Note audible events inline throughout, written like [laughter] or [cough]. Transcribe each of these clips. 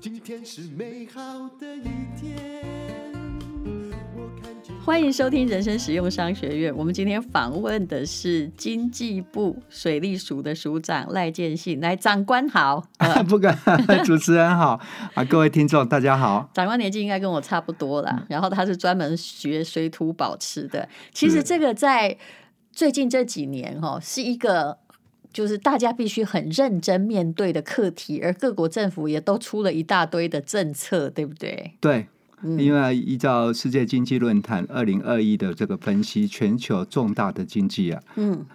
今天是美好的一天。欢迎收听人生实用商学院。我们今天访问的是经济部水利署的署长赖建信。来，长官好，[laughs] 呃、不敢，[laughs] 主持人好啊，各位听众大家好。长官年纪应该跟我差不多啦，然后他是专门学水土保持的。其实这个在最近这几年哈，是一个就是大家必须很认真面对的课题，而各国政府也都出了一大堆的政策，对不对？对。因为依照世界经济论坛二零二一的这个分析，全球重大的经济啊，嗯，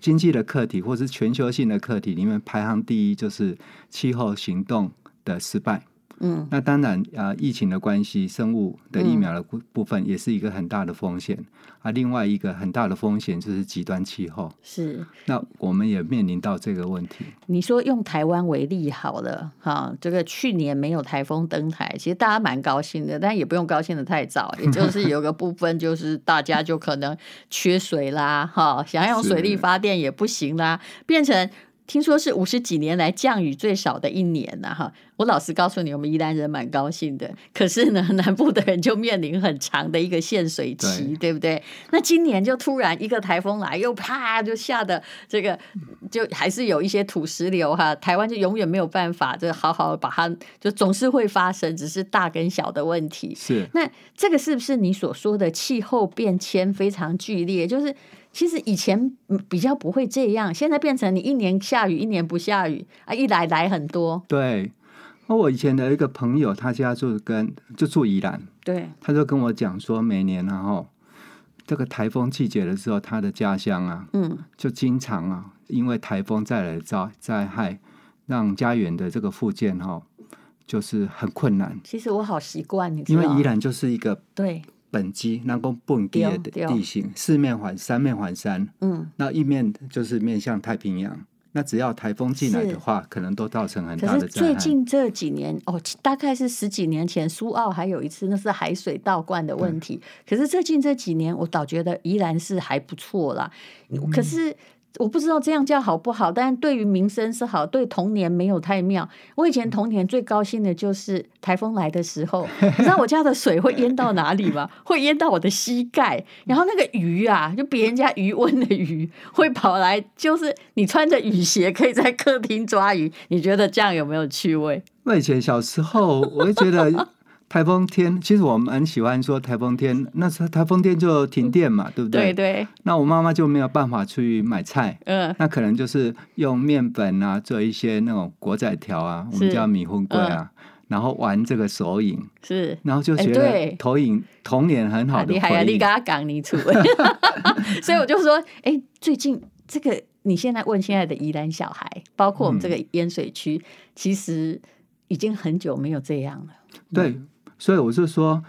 经济的课题或是全球性的课题里面排行第一就是气候行动的失败。嗯，那当然啊，疫情的关系，生物的疫苗的部分也是一个很大的风险、嗯、啊。另外一个很大的风险就是极端气候。是，那我们也面临到这个问题。你说用台湾为例好了，哈，这个去年没有台风登台，其实大家蛮高兴的，但也不用高兴的太早，[laughs] 也就是有个部分就是大家就可能缺水啦，哈，想要用水力发电也不行啦，变成。听说是五十几年来降雨最少的一年呐，哈！我老实告诉你，我们宜兰人蛮高兴的。可是呢，[laughs] 南部的人就面临很长的一个限水期，对，对不对？那今年就突然一个台风来，又啪就下的这个，就还是有一些土石流哈。台湾就永远没有办法，就好好把它，就总是会发生，只是大跟小的问题。是。那这个是不是你所说的气候变迁非常剧烈？就是。其实以前比较不会这样，现在变成你一年下雨，一年不下雨啊，一来来很多。对，那我以前的一个朋友，他家就跟就住宜兰，对，他就跟我讲说，每年然后这个台风季节的时候，他的家乡啊，嗯，就经常啊，因为台风再来灾灾害，让家园的这个复建哈，就是很困难。其实我好习惯，你因为宜兰就是一个对。本基那个本地的地形，四面环三面环山，嗯，那一面就是面向太平洋。那只要台风进来的话，可能都造成很大的最近这几年，哦，大概是十几年前，苏澳还有一次，那是海水倒灌的问题。可是最近这几年，我倒觉得依然是还不错啦。嗯、可是。我不知道这样叫好不好，但对于民生是好，对童年没有太妙。我以前童年最高兴的就是台风来的时候，[laughs] 你知道我家的水会淹到哪里吗？会淹到我的膝盖，然后那个鱼啊，就别人家鱼温的鱼会跑来，就是你穿着雨鞋可以在客厅抓鱼，你觉得这样有没有趣味？我以前小时候，我会觉得。台风天，其实我们很喜欢说台风天，那时候台风天就停电嘛，对不对？对对。那我妈妈就没有办法去买菜，嗯，那可能就是用面粉啊做一些那种果仔条啊，我们叫米粉粿啊，嗯、然后玩这个手影，是，然后就觉得投影童年很好的回忆。你还你跟他讲你出，[laughs] 所以我就说，哎、欸，最近这个你现在问现在的宜兰小孩，包括我们这个淹水区，嗯、其实已经很久没有这样了。对。嗯所以我就说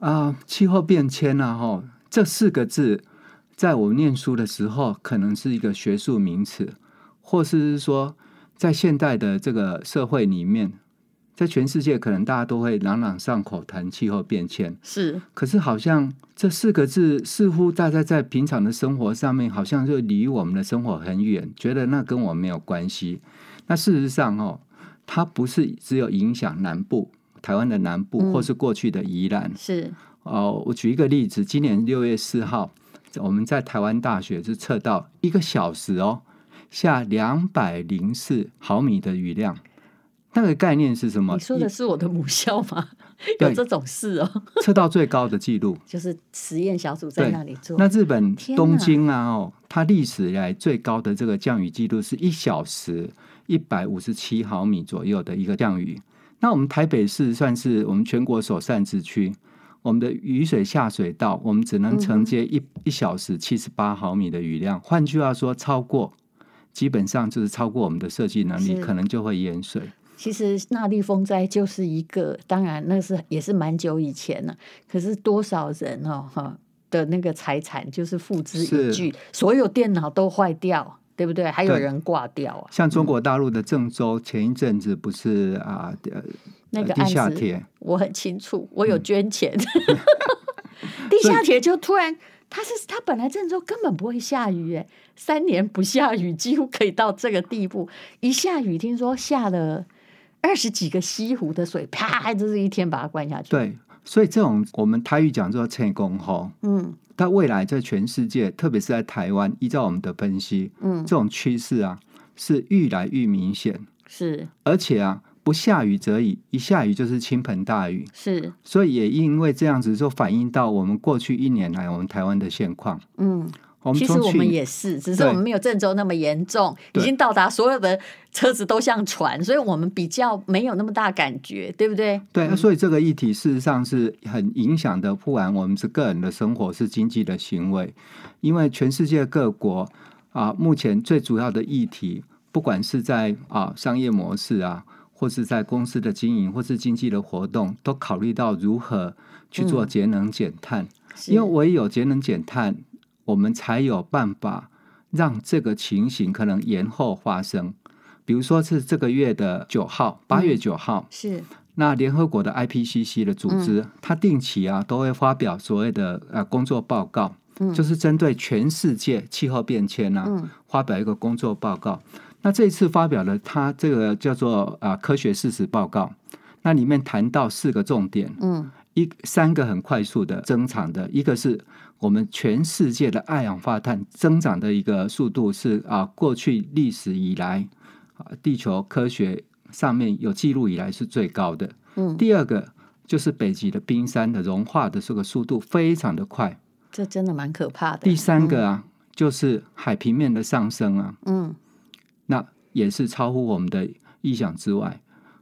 啊，气候变迁啊，哈，这四个字，在我念书的时候，可能是一个学术名词，或是说，在现代的这个社会里面，在全世界，可能大家都会朗朗上口谈气候变迁。是，可是好像这四个字，似乎大家在平常的生活上面，好像就离我们的生活很远，觉得那跟我没有关系。那事实上，哦，它不是只有影响南部。台湾的南部，或是过去的宜兰、嗯，是哦。我举一个例子，今年六月四号，我们在台湾大学是测到一个小时哦下两百零四毫米的雨量。那个概念是什么？你说的是我的母校吗？有这种事哦？测到最高的记录，[laughs] 就是实验小组在那里做。那日本东京啊，哦，它历史以来最高的这个降雨记录是一小时一百五十七毫米左右的一个降雨。那我们台北市算是我们全国首善之区，我们的雨水下水道，我们只能承接一一小时七十八毫米的雨量。换句话说，超过基本上就是超过我们的设计能力，可能就会淹水。其实那莉风灾就是一个，当然那是也是蛮久以前了。可是多少人哦哈的那个财产就是付之一炬，所有电脑都坏掉。对不对？还有人挂掉啊！像中国大陆的郑州，前一阵子不是啊，呃，那个地下铁，我很清楚，我有捐钱。嗯、[laughs] 地下铁就突然它是它本来郑州根本不会下雨，哎，三年不下雨，几乎可以到这个地步。一下雨，听说下了二十几个西湖的水，啪，就是一天把它灌下去。对，所以这种我们台语讲做“成功吼”，嗯，但未来在全世界，特别是在台湾，依照我们的分析，嗯，这种趋势啊是愈来愈明显，是，而且啊。不下雨则已，一下雨就是倾盆大雨。是，所以也因为这样子，就反映到我们过去一年来我们台湾的现况。嗯，我们其实我们也是，只是我们没有郑州那么严重，已经到达所有的车子都像船，所以我们比较没有那么大感觉，对不对？对，嗯，所以这个议题事实上是很影响的，不管我们是个人的生活，是经济的行为，因为全世界各国啊，目前最主要的议题，不管是在啊商业模式啊。或是在公司的经营，或是经济的活动，都考虑到如何去做节能减碳。嗯、因为唯有节能减碳，我们才有办法让这个情形可能延后发生。比如说是这个月的九号，八月九号，嗯、是那联合国的 IPCC 的组织，嗯、它定期啊都会发表所谓的呃工作报告，嗯、就是针对全世界气候变迁、啊，嗯、发表一个工作报告。那这一次发表了，它这个叫做啊科学事实报告，那里面谈到四个重点，嗯，一三个很快速的增长的，一个是我们全世界的二氧化碳增长的一个速度是啊过去历史以来啊地球科学上面有记录以来是最高的，嗯，第二个就是北极的冰山的融化的这个速度非常的快，这真的蛮可怕的。第三个啊，就是海平面的上升啊，嗯。那也是超乎我们的意想之外、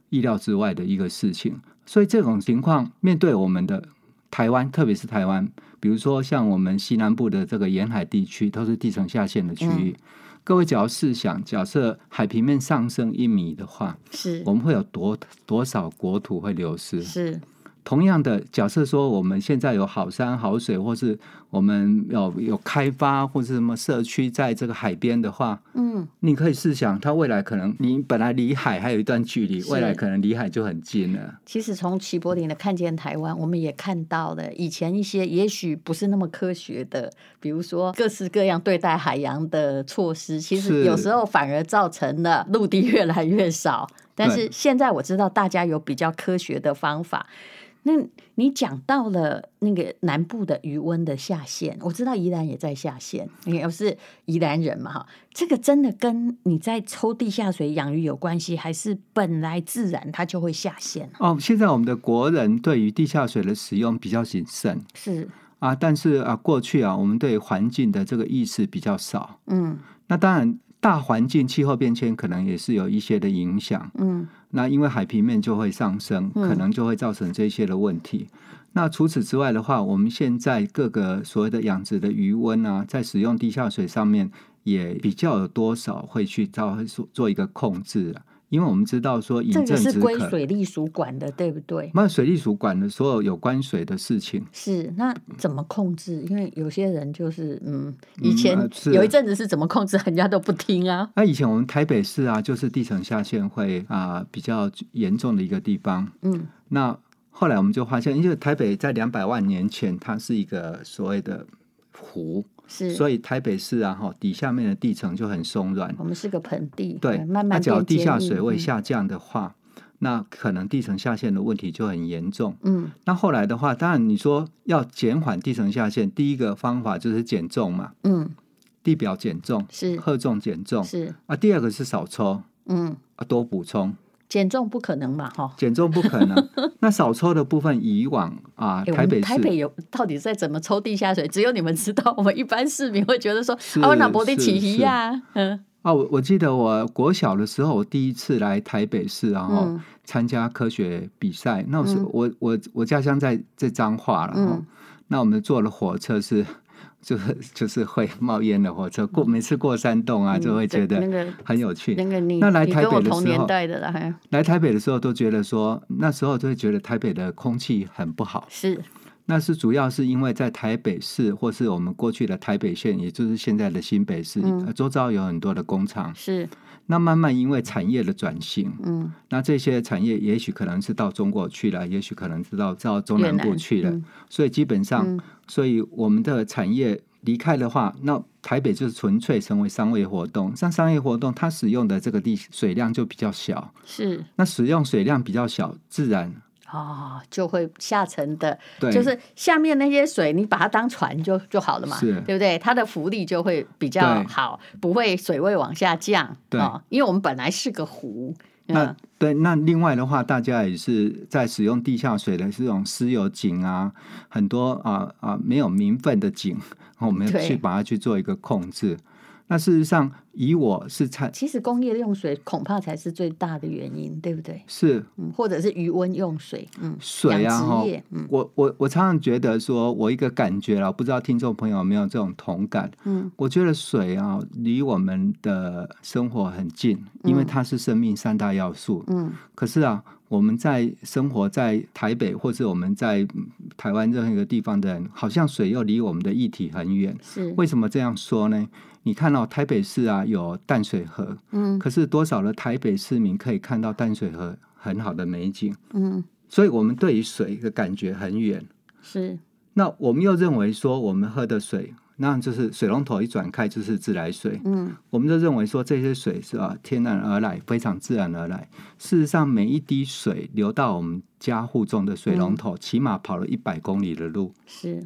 意料之外的一个事情。所以这种情况，面对我们的台湾，特别是台湾，比如说像我们西南部的这个沿海地区，都是地层下陷的区域。嗯、各位只要试想，假设海平面上升一米的话，是我们会有多多少国土会流失？是。同样的，假设说我们现在有好山好水，或是我们有有开发或者什么社区在这个海边的话，嗯，你可以试想，它未来可能你本来离海还有一段距离，未来可能离海就很近了。其实从齐柏林的看见台湾，我们也看到了以前一些也许不是那么科学的，比如说各式各样对待海洋的措施，其实有时候反而造成了陆地越来越少。但是现在我知道大家有比较科学的方法。那你讲到了那个南部的余温的下限，我知道宜兰也在下限，你又是宜兰人嘛哈，这个真的跟你在抽地下水养鱼有关系，还是本来自然它就会下限？哦，现在我们的国人对于地下水的使用比较谨慎，是。啊，但是啊，过去啊，我们对环境的这个意识比较少，嗯，那当然。大环境气候变迁可能也是有一些的影响，嗯，那因为海平面就会上升，可能就会造成这些的问题。嗯、那除此之外的话，我们现在各个所谓的养殖的鱼温啊，在使用地下水上面也比较有多少会去做做一个控制啊。因为我们知道说，这个是归水利署管的，对不对？那水利署管的所有有关水的事情是那怎么控制？因为有些人就是嗯，以前有一阵子是怎么控制，人家都不听啊。那以前我们台北市啊，就是地层下陷会啊比较严重的一个地方。嗯，那后来我们就发现，因为台北在两百万年前，它是一个所谓的湖。是，所以台北市啊，哈底下面的地层就很松软。我们是个盆地，对，慢慢。那只要地下水位下降的话，嗯、那可能地层下陷的问题就很严重。嗯，那后来的话，当然你说要减缓地层下陷，第一个方法就是减重嘛。嗯，地表减重是，荷重减重是啊。第二个是少抽，嗯啊，多补充。减重不可能嘛，哈！减重不可能。[laughs] 那少抽的部分，以往啊，台北台北有到底在怎么抽地下水？只有你们知道。我们一般市民会觉得说，啊，我哪博的起疑呀？嗯。啊，我我记得我国小的时候，我第一次来台北市，然后参加科学比赛。那我是我我我家乡在在彰化了，嗯。那我们坐了火车是。就是 [laughs] 就是会冒烟的火车过，每次过山洞啊，就会觉得很有趣。那个你那来台北的时候，同年代的了，来台北的时候都觉得说，那时候就会觉得台北的空气很不好。是，那是主要是因为在台北市或是我们过去的台北县，也就是现在的新北市，嗯、周遭有很多的工厂。是。那慢慢因为产业的转型，嗯，那这些产业也许可能是到中国去了，也许可能是到到中南部去了，嗯、所以基本上，嗯、所以我们的产业离开的话，那台北就是纯粹成为商业活动。像商业活动，它使用的这个地水量就比较小，是。那使用水量比较小，自然。哦，就会下沉的，对就是下面那些水，你把它当船就就好了嘛，是对不对？它的浮力就会比较好，不会水位往下降。对、哦，因为我们本来是个湖。那、嗯、对，那另外的话，大家也是在使用地下水的这种私有井啊，很多啊啊没有名分的井，我们要去把它去做一个控制。那事实上，以我是参，其实工业用水恐怕才是最大的原因，对不对？是，嗯，或者是余温用水，嗯，水啊，哈，嗯，我我我常常觉得说，我一个感觉啦，不知道听众朋友有没有这种同感？嗯，我觉得水啊，离我们的生活很近，因为它是生命三大要素。嗯，可是啊，我们在生活在台北，或者我们在台湾任何一个地方的人，好像水又离我们的议题很远。是，为什么这样说呢？你看到台北市啊，有淡水河，嗯，可是多少的台北市民可以看到淡水河很好的美景，嗯，所以我们对于水的感觉很远，是。那我们又认为说，我们喝的水，那就是水龙头一转开就是自来水，嗯，我们就认为说这些水是啊天然而来，非常自然而来。事实上，每一滴水流到我们家户中的水龙头，嗯，起码跑了一百公里的路，是。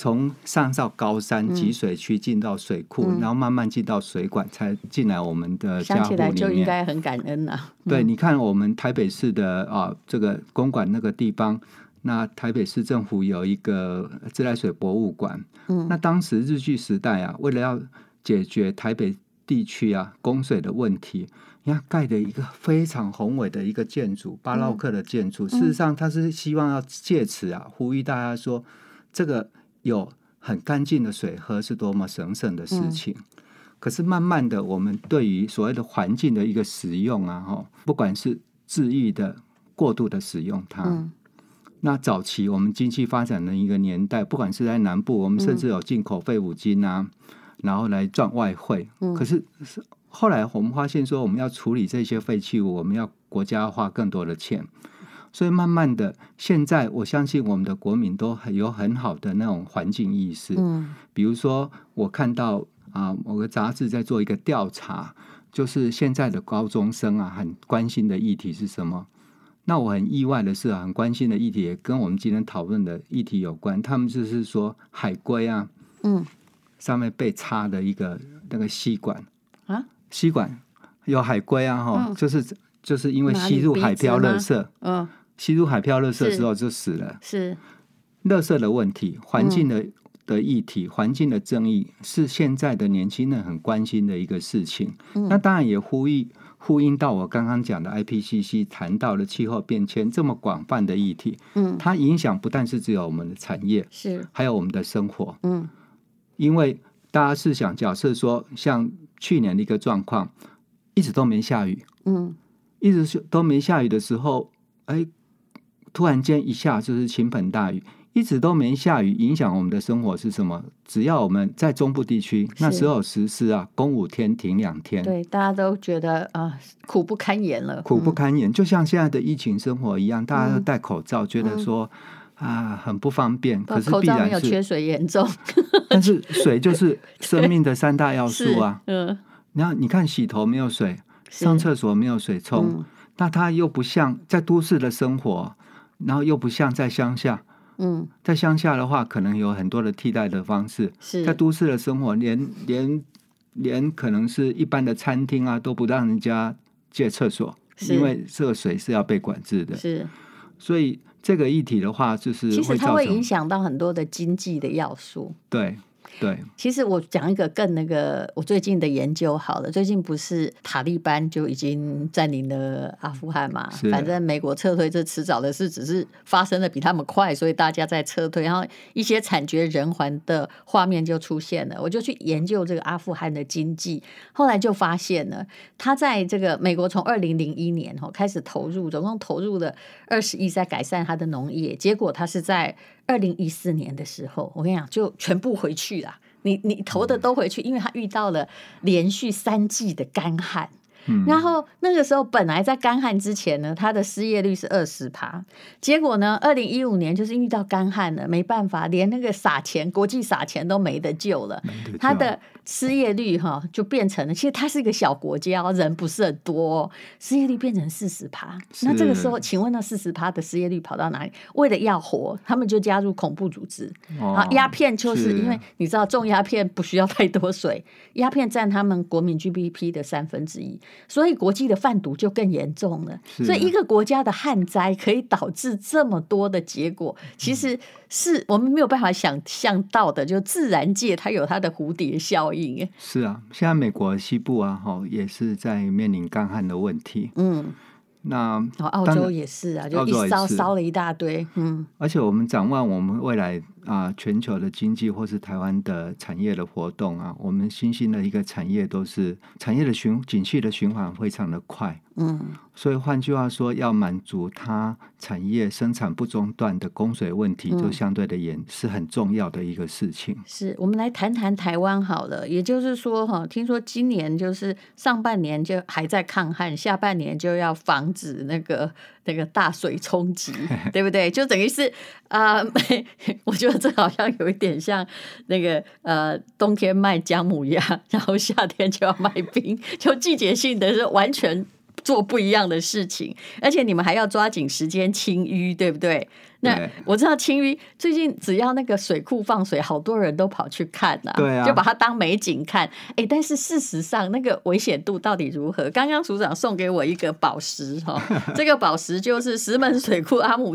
从上到高山集水区进到水库，嗯、然后慢慢进到水管，才进来我们的家户里面。想起来就应该很感恩呐、啊。对，你看我们台北市的啊，这个公馆那个地方，那台北市政府有一个自来水博物馆。嗯，那当时日据时代啊，为了要解决台北地区啊供水的问题，你看盖的一个非常宏伟的一个建筑，巴洛克的建筑。嗯、事实上，他是希望要借此啊，呼吁大家说这个。有很干净的水喝是多么神圣的事情，嗯、可是慢慢的，我们对于所谓的环境的一个使用啊，哈，不管是治愈的、过度的使用它，嗯、那早期我们经济发展的一个年代，不管是在南部，我们甚至有进口废五金啊，嗯、然后来赚外汇。嗯、可是后来我们发现说，我们要处理这些废弃物，我们要国家要花更多的钱。所以慢慢的，现在我相信我们的国民都很有很好的那种环境意识。嗯，比如说我看到啊，某个杂志在做一个调查，就是现在的高中生啊，很关心的议题是什么？那我很意外的是啊，很关心的议题也跟我们今天讨论的议题有关。他们就是说海龟啊，嗯，上面被插的一个那个吸管啊，吸管有海龟啊，哈、嗯，就是就是因为吸入海漂垃圾，嗯。吸入海漂垃圾之后就死了。是，垃圾的问题，环境的、嗯、的议题，环境的争议，是现在的年轻人很关心的一个事情。嗯、那当然也呼吁呼应到我刚刚讲的 IPCC 谈到了气候变迁这么广泛的议题。嗯，它影响不但是只有我们的产业，是还有我们的生活。嗯，因为大家试想，假设说像去年的一个状况，一直都没下雨。嗯，一直都没下雨的时候，哎。突然间一下就是倾盆大雨，一直都没下雨，影响我们的生活是什么？只要我们在中部地区，那时候实施啊，公五天停两天，对，大家都觉得啊、呃，苦不堪言了，苦不堪言。嗯、就像现在的疫情生活一样，大家都戴口罩，嗯、觉得说啊很不方便。可是口罩没有缺水严重，[laughs] 但是水就是 [laughs] 生命的三大要素啊。嗯，然后你看洗头没有水，上厕所没有水冲，嗯、那它又不像在都市的生活。然后又不像在乡下，嗯，在乡下的话，可能有很多的替代的方式。是在都市的生活，连连连可能是一般的餐厅啊，都不让人家借厕所，因为这个水是要被管制的。是，所以这个议题的话，就是其实它会影响到很多的经济的要素。对。对，其实我讲一个更那个，我最近的研究好了。最近不是塔利班就已经占领了阿富汗嘛？反正美国撤退这迟早的事，只是发生的比他们快，所以大家在撤退，然后一些惨绝人寰的画面就出现了。我就去研究这个阿富汗的经济，后来就发现了，他在这个美国从二零零一年开始投入，总共投入了二十亿在改善他的农业，结果他是在。二零一四年的时候，我跟你讲，就全部回去了。你你投的都回去，因为他遇到了连续三季的干旱。然后那个时候本来在干旱之前呢，他的失业率是二十趴，结果呢，二零一五年就是遇到干旱了，没办法，连那个撒钱，国际撒钱都没得救了，他的。失业率哈就变成了，其实它是一个小国家，人不是很多，失业率变成四十趴。那这个时候，请问那四十趴的失业率跑到哪里？为了要活，他们就加入恐怖组织。啊、哦，鸦片就是因为你知道种鸦片不需要太多水，[laughs] 鸦片占他们国民 GDP 的三分之一，所以国际的贩毒就更严重了。所以一个国家的旱灾可以导致这么多的结果，其实是我们没有办法想象到的。就自然界它有它的蝴蝶效应。是啊，现在美国西部啊，哈，也是在面临干旱的问题。嗯，那澳洲也是啊，就一烧烧了一大堆。嗯，而且我们展望我们未来啊，全球的经济或是台湾的产业的活动啊，我们新兴的一个产业都是产业的循景气的循环非常的快。嗯，所以换句话说，要满足它产业生产不中断的供水问题，就相对的也是很重要的一个事情。嗯、是我们来谈谈台湾好了，也就是说哈，听说今年就是上半年就还在抗旱，下半年就要防止那个那个大水冲击，[laughs] 对不对？就等于是啊、呃，[laughs] 我觉得这好像有一点像那个呃，冬天卖姜母鸭，然后夏天就要卖冰，[laughs] 就季节性的是完全。做不一样的事情，而且你们还要抓紧时间清淤，对不对？那我知道清淤最近只要那个水库放水，好多人都跑去看呐、啊，对啊，就把它当美景看。哎，但是事实上那个危险度到底如何？刚刚署长送给我一个宝石哈，[laughs] 这个宝石就是石门水库阿姆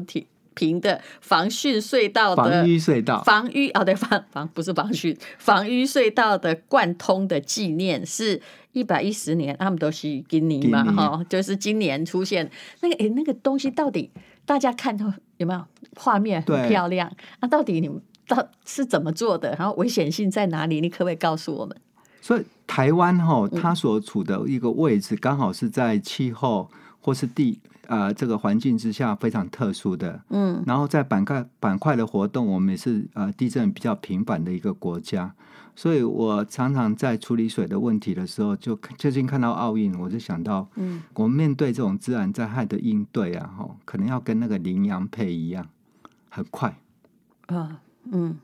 坪的防汛隧道的防淤隧道，防淤哦，对，防防不是防汛，防淤隧道的贯通的纪念是。一百一十年，他们都是今年嘛，哈，就是今年出现那个，诶、欸，那个东西到底大家看到有没有画面很漂亮？那、啊、到底你们到是怎么做的？然后危险性在哪里？你可不可以告诉我们？所以台湾哈，它所处的一个位置刚好是在气候或是地啊、呃、这个环境之下非常特殊的，嗯，然后在板块板块的活动，我们也是呃地震比较频繁的一个国家。所以我常常在处理水的问题的时候，就最近看到奥运，我就想到，嗯，我们面对这种自然灾害的应对啊，哈，可能要跟那个羚羊配一样，很快。啊，嗯，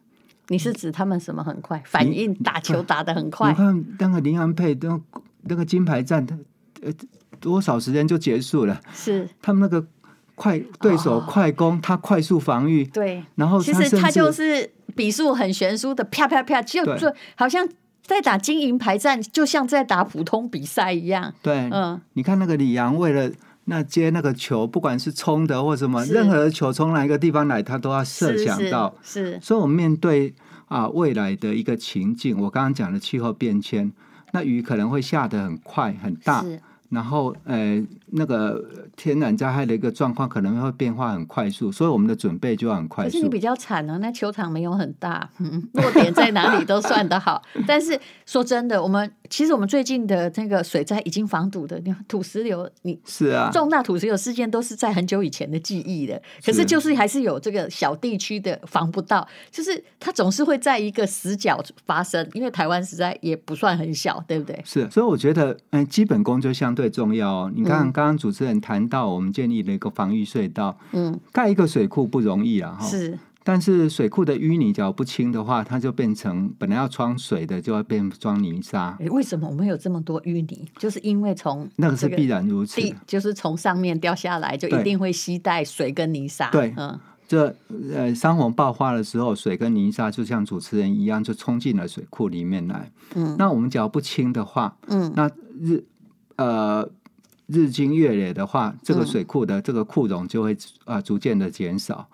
你是指他们什么很快？反应打球 [laughs] 打的很快？你看那个林洋配，那那个金牌战，呃，多少时间就结束了？是他们那个。快对手快攻，他快速防御。对，然后其实他就是比数很悬殊的，啪啪啪，就就好像在打金银牌战，就像在打普通比赛一样。对，嗯，你看那个李阳为了那接那个球，不管是冲的或什么，任何的球从哪一个地方来，他都要设想到。是，是，是，所以，我们面对啊未来的一个情境，我刚刚讲的气候变迁，那雨可能会下得很快很大。然后，呃，那个天然灾害的一个状况可能会变化很快速，所以我们的准备就要很快速。可是你比较惨呢、啊，那球场没有很大，嗯，[laughs] 落点在哪里都算得好。但是说真的，我们其实我们最近的那个水灾已经防堵的，你看土石流，你是啊，重大土石流事件都是在很久以前的记忆的。可是就是还是有这个小地区的防不到，就是它总是会在一个死角发生，因为台湾实在也不算很小，对不对？是，所以我觉得，嗯，基本功就相对。重要哦！你看，刚刚主持人谈到我们建立了一个防御隧道，嗯，盖一个水库不容易啊，哈，是。但是水库的淤泥只要不清的话，它就变成本来要装水的，就会变装泥沙。欸，为什么我们有这么多淤泥？就是因为从那个是必然如此，就是从上面掉下来，就一定会吸带水跟泥沙。对，嗯，这呃，山洪爆发的时候，水跟泥沙就像主持人一样，就冲进了水库里面来。嗯，那我们只要不清的话，嗯，那日。呃，日积月累的话，这个水库的这个库容就会啊、呃、逐渐的减少。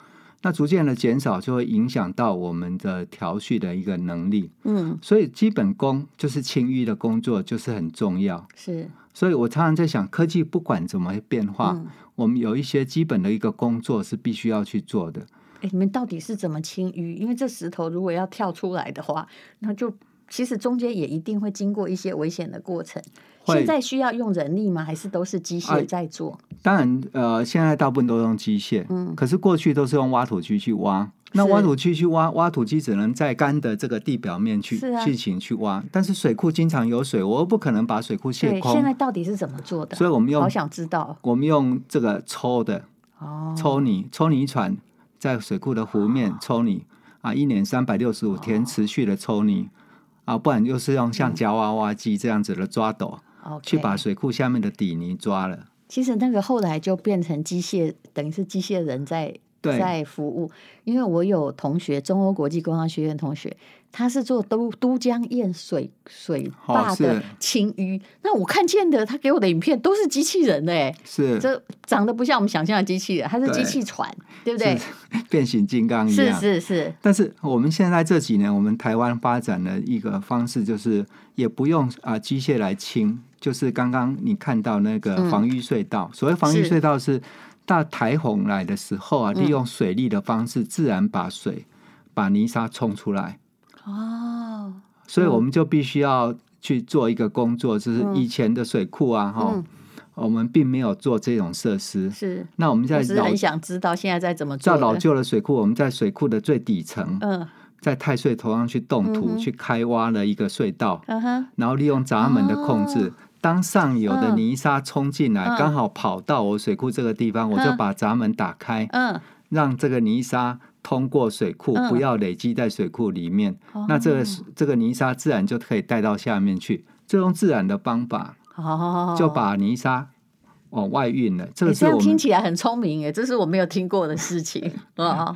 那逐渐的减少，就会影响到我们的调蓄的一个能力。嗯，所以基本功就是清淤的工作，就是很重要。是，所以我常常在想，科技不管怎么变化，嗯、我们有一些基本的一个工作是必须要去做的。哎，你们到底是怎么清淤？因为这石头如果要跳出来的话，那就其实中间也一定会经过一些危险的过程。现在需要用人力吗？还是都是机械在做？当然，呃，现在大部分都用机械，嗯，可是过去都是用挖土机去挖，那挖土机去挖，挖土机只能在干的这个地表面去进行、啊、去挖，但是水库经常有水，我又不可能把水库卸空。现在到底是怎么做的？所以我们用，好想知道。我们用这个抽的，哦，抽泥，抽泥船在水库的湖面抽泥、哦、啊，一年三百六十五天持续的抽泥、哦、啊，不然就是用像夹娃娃机这样子的抓斗，嗯、去把水库下面的底泥抓了。其实那个后来就变成机械，等于是机械人在。在服务，因为我有同学，中欧国际工商学院同学，他是做都都江堰水水坝的清淤。那我看见的，他给我的影片都是机器人哎，是这长得不像我们想象的机器人，它是机器船，对，对不对？变形金刚一样，是是是。但是我们现在这几年，我们台湾发展的一个方式，就是也不用啊机械来清，就是刚刚你看到那个防淤隧道。嗯、所谓防淤隧道是。到台风来的时候啊，利用水利的方式，自然把水、把泥沙冲出来。哦，所以我们就必须要去做一个工作，就是以前的水库啊，哈，我们并没有做这种设施。是，那我们在老很想知道现在在怎么做。在老旧的水库，我们在水库的最底层，嗯，在太岁头上去动土，去开挖了一个隧道，然后利用闸门的控制。当上游的泥沙冲进来，刚、嗯、好跑到我水库这个地方，嗯、我就把闸门打开，嗯、让这个泥沙通过水库，嗯、不要累积在水库里面。嗯、那这个这个泥沙自然就可以带到下面去。就用自然的方法，就把泥沙往外运了。这个是我们听起来很聪明诶，这是我没有听过的事情啊。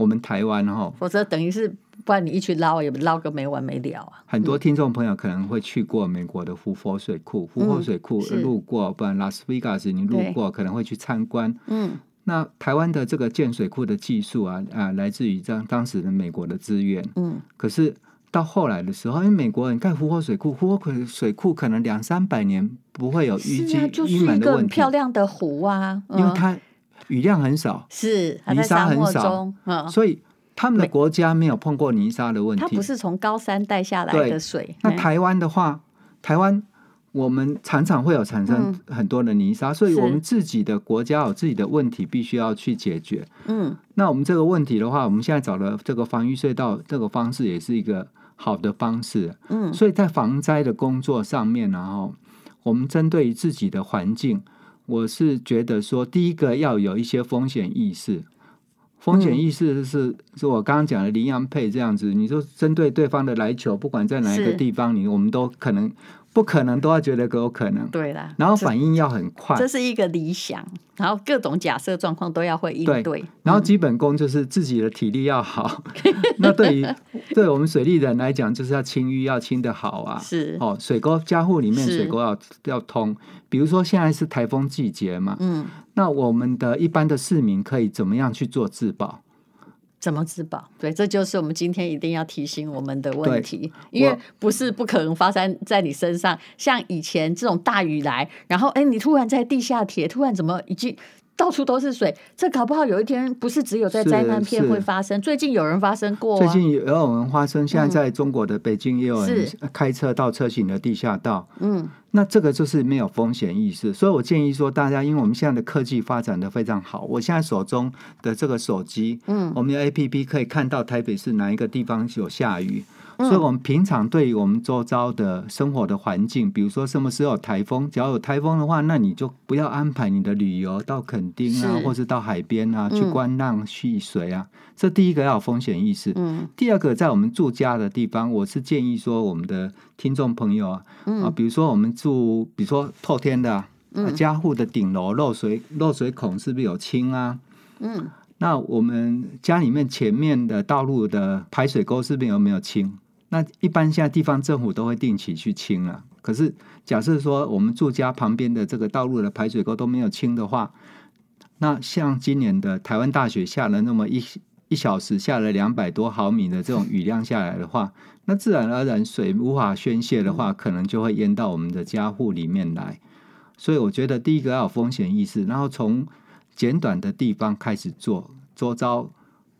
我们台湾哈，否则等于是。不然你一去捞也捞个没完没了啊！很多听众朋友可能会去过美国的胡佛水库，胡佛水库路过，嗯、不然拉斯维加斯你路过可能会去参观。嗯，那台湾的这个建水库的技术啊啊，来自于当当时的美国的资源。嗯，可是到后来的时候，因为美国人盖胡佛水库，胡佛水库可能两三百年不会有淤积、淤满的问题。很漂亮的湖啊，因为它雨量很少，是泥沙很少，嗯、所以。他们的国家没有碰过泥沙的问题，它不是从高山带下来的水。那台湾的话，台湾我们常常会有产生很多的泥沙，嗯、所以我们自己的国家有自己的问题，必须要去解决。嗯，那我们这个问题的话，我们现在找了这个防御隧道这个方式也是一个好的方式。嗯，所以在防灾的工作上面，然后我们针对于自己的环境，我是觉得说，第一个要有一些风险意识。风险意识是是我刚刚讲的羚羊配这样子，你说针对对方的来球，不管在哪一个地方，你我们都可能。不可能都要觉得有可能，对啦。然后反应要很快，这是一个理想。然后各种假设状况都要会应对。对，然后基本功就是自己的体力要好。[laughs] 那对于对我们水利人来讲，就是要清淤要清得好啊。是哦，水沟家户里面水沟要要通。比如说现在是台风季节嘛，嗯，那我们的一般的市民可以怎么样去做自保？怎么自保？对，这就是我们今天一定要提醒我们的问题，因为不是不可能发生在你身上。像以前这种大雨来，然后哎，你突然在地下铁，突然怎么已经。到处都是水，这搞不好有一天不是只有在灾难片会发生。最近有人发生过、啊，最近也有人发生。现在在中国的北京也有人开车到车行的地下道。嗯，那这个就是没有风险意识。所以我建议说，大家因为我们现在的科技发展的非常好，我现在手中的这个手机，嗯，我们的 APP 可以看到台北市哪一个地方有下雨。所以，我们平常对于我们周遭的生活的环境，比如说什么时候有台风，只要有台风的话，那你就不要安排你的旅游到垦丁啊，是或是到海边啊去观浪戏水啊。这第一个要有风险意识。嗯。第二个，在我们住家的地方，我是建议说，我们的听众朋友啊，啊，比如说我们住，比如说透天的，啊，家户的顶楼漏水，漏水孔是不是有清啊？嗯。那我们家里面前面的道路的排水沟是不是有没有清？那一般现在地方政府都会定期去清了。可是假设说我们住家旁边的这个道路的排水沟都没有清的话，那像今年的台湾大雪下了那么一一小时下了两百多毫米的这种雨量下来的话，那自然而然水无法宣泄的话，可能就会淹到我们的家户里面来。所以我觉得第一个要有风险意识，然后从简短的地方开始做，周遭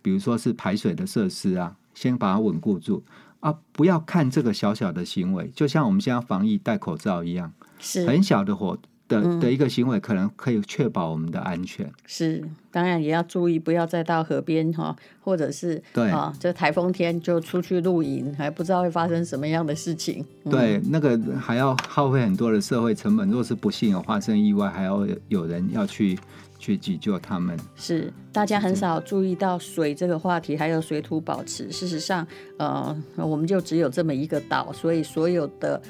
比如说是排水的设施啊，先把它稳固住。啊！不要看这个小小的行为，就像我们现在防疫戴口罩一样，是很小的活的的一个行为，可能可以确保我们的安全。是，当然也要注意，不要再到河边哈，或者是对啊，这台风天就出去露营，还不知道会发生什么样的事情。对，嗯、那个还要耗费很多的社会成本。若是不幸有发生意外，还要有人要去去急救他们。是，大家很少注意到水这个话题，还有水土保持。事实上，呃，我们就只有这么一个岛，所以所有的。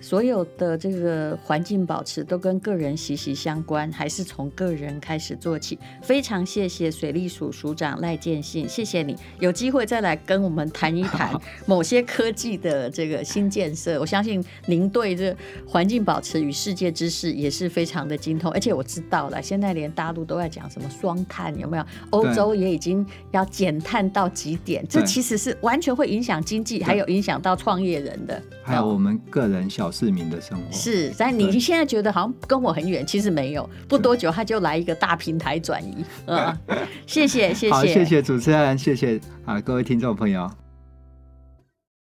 所有的这个环境保持都跟个人息息相关，还是从个人开始做起。非常谢谢水利署署长赖建信，谢谢你，有机会再来跟我们谈一谈某些科技的这个新建设。我相信您对这环境保持与世界知识也是非常的精通，而且我知道了，现在连大陆都在讲什么双碳，有没有？欧洲也已经要减碳到极点，这其实是完全会影响经济，还有影响到创业人的，还有我们个人小。市民的生活是，但你现在觉得好像跟我很远，其实没有，不多久他就来一个大平台转移。嗯，[laughs] 谢谢谢谢，好，谢谢主持人，谢谢啊，各位听众朋友。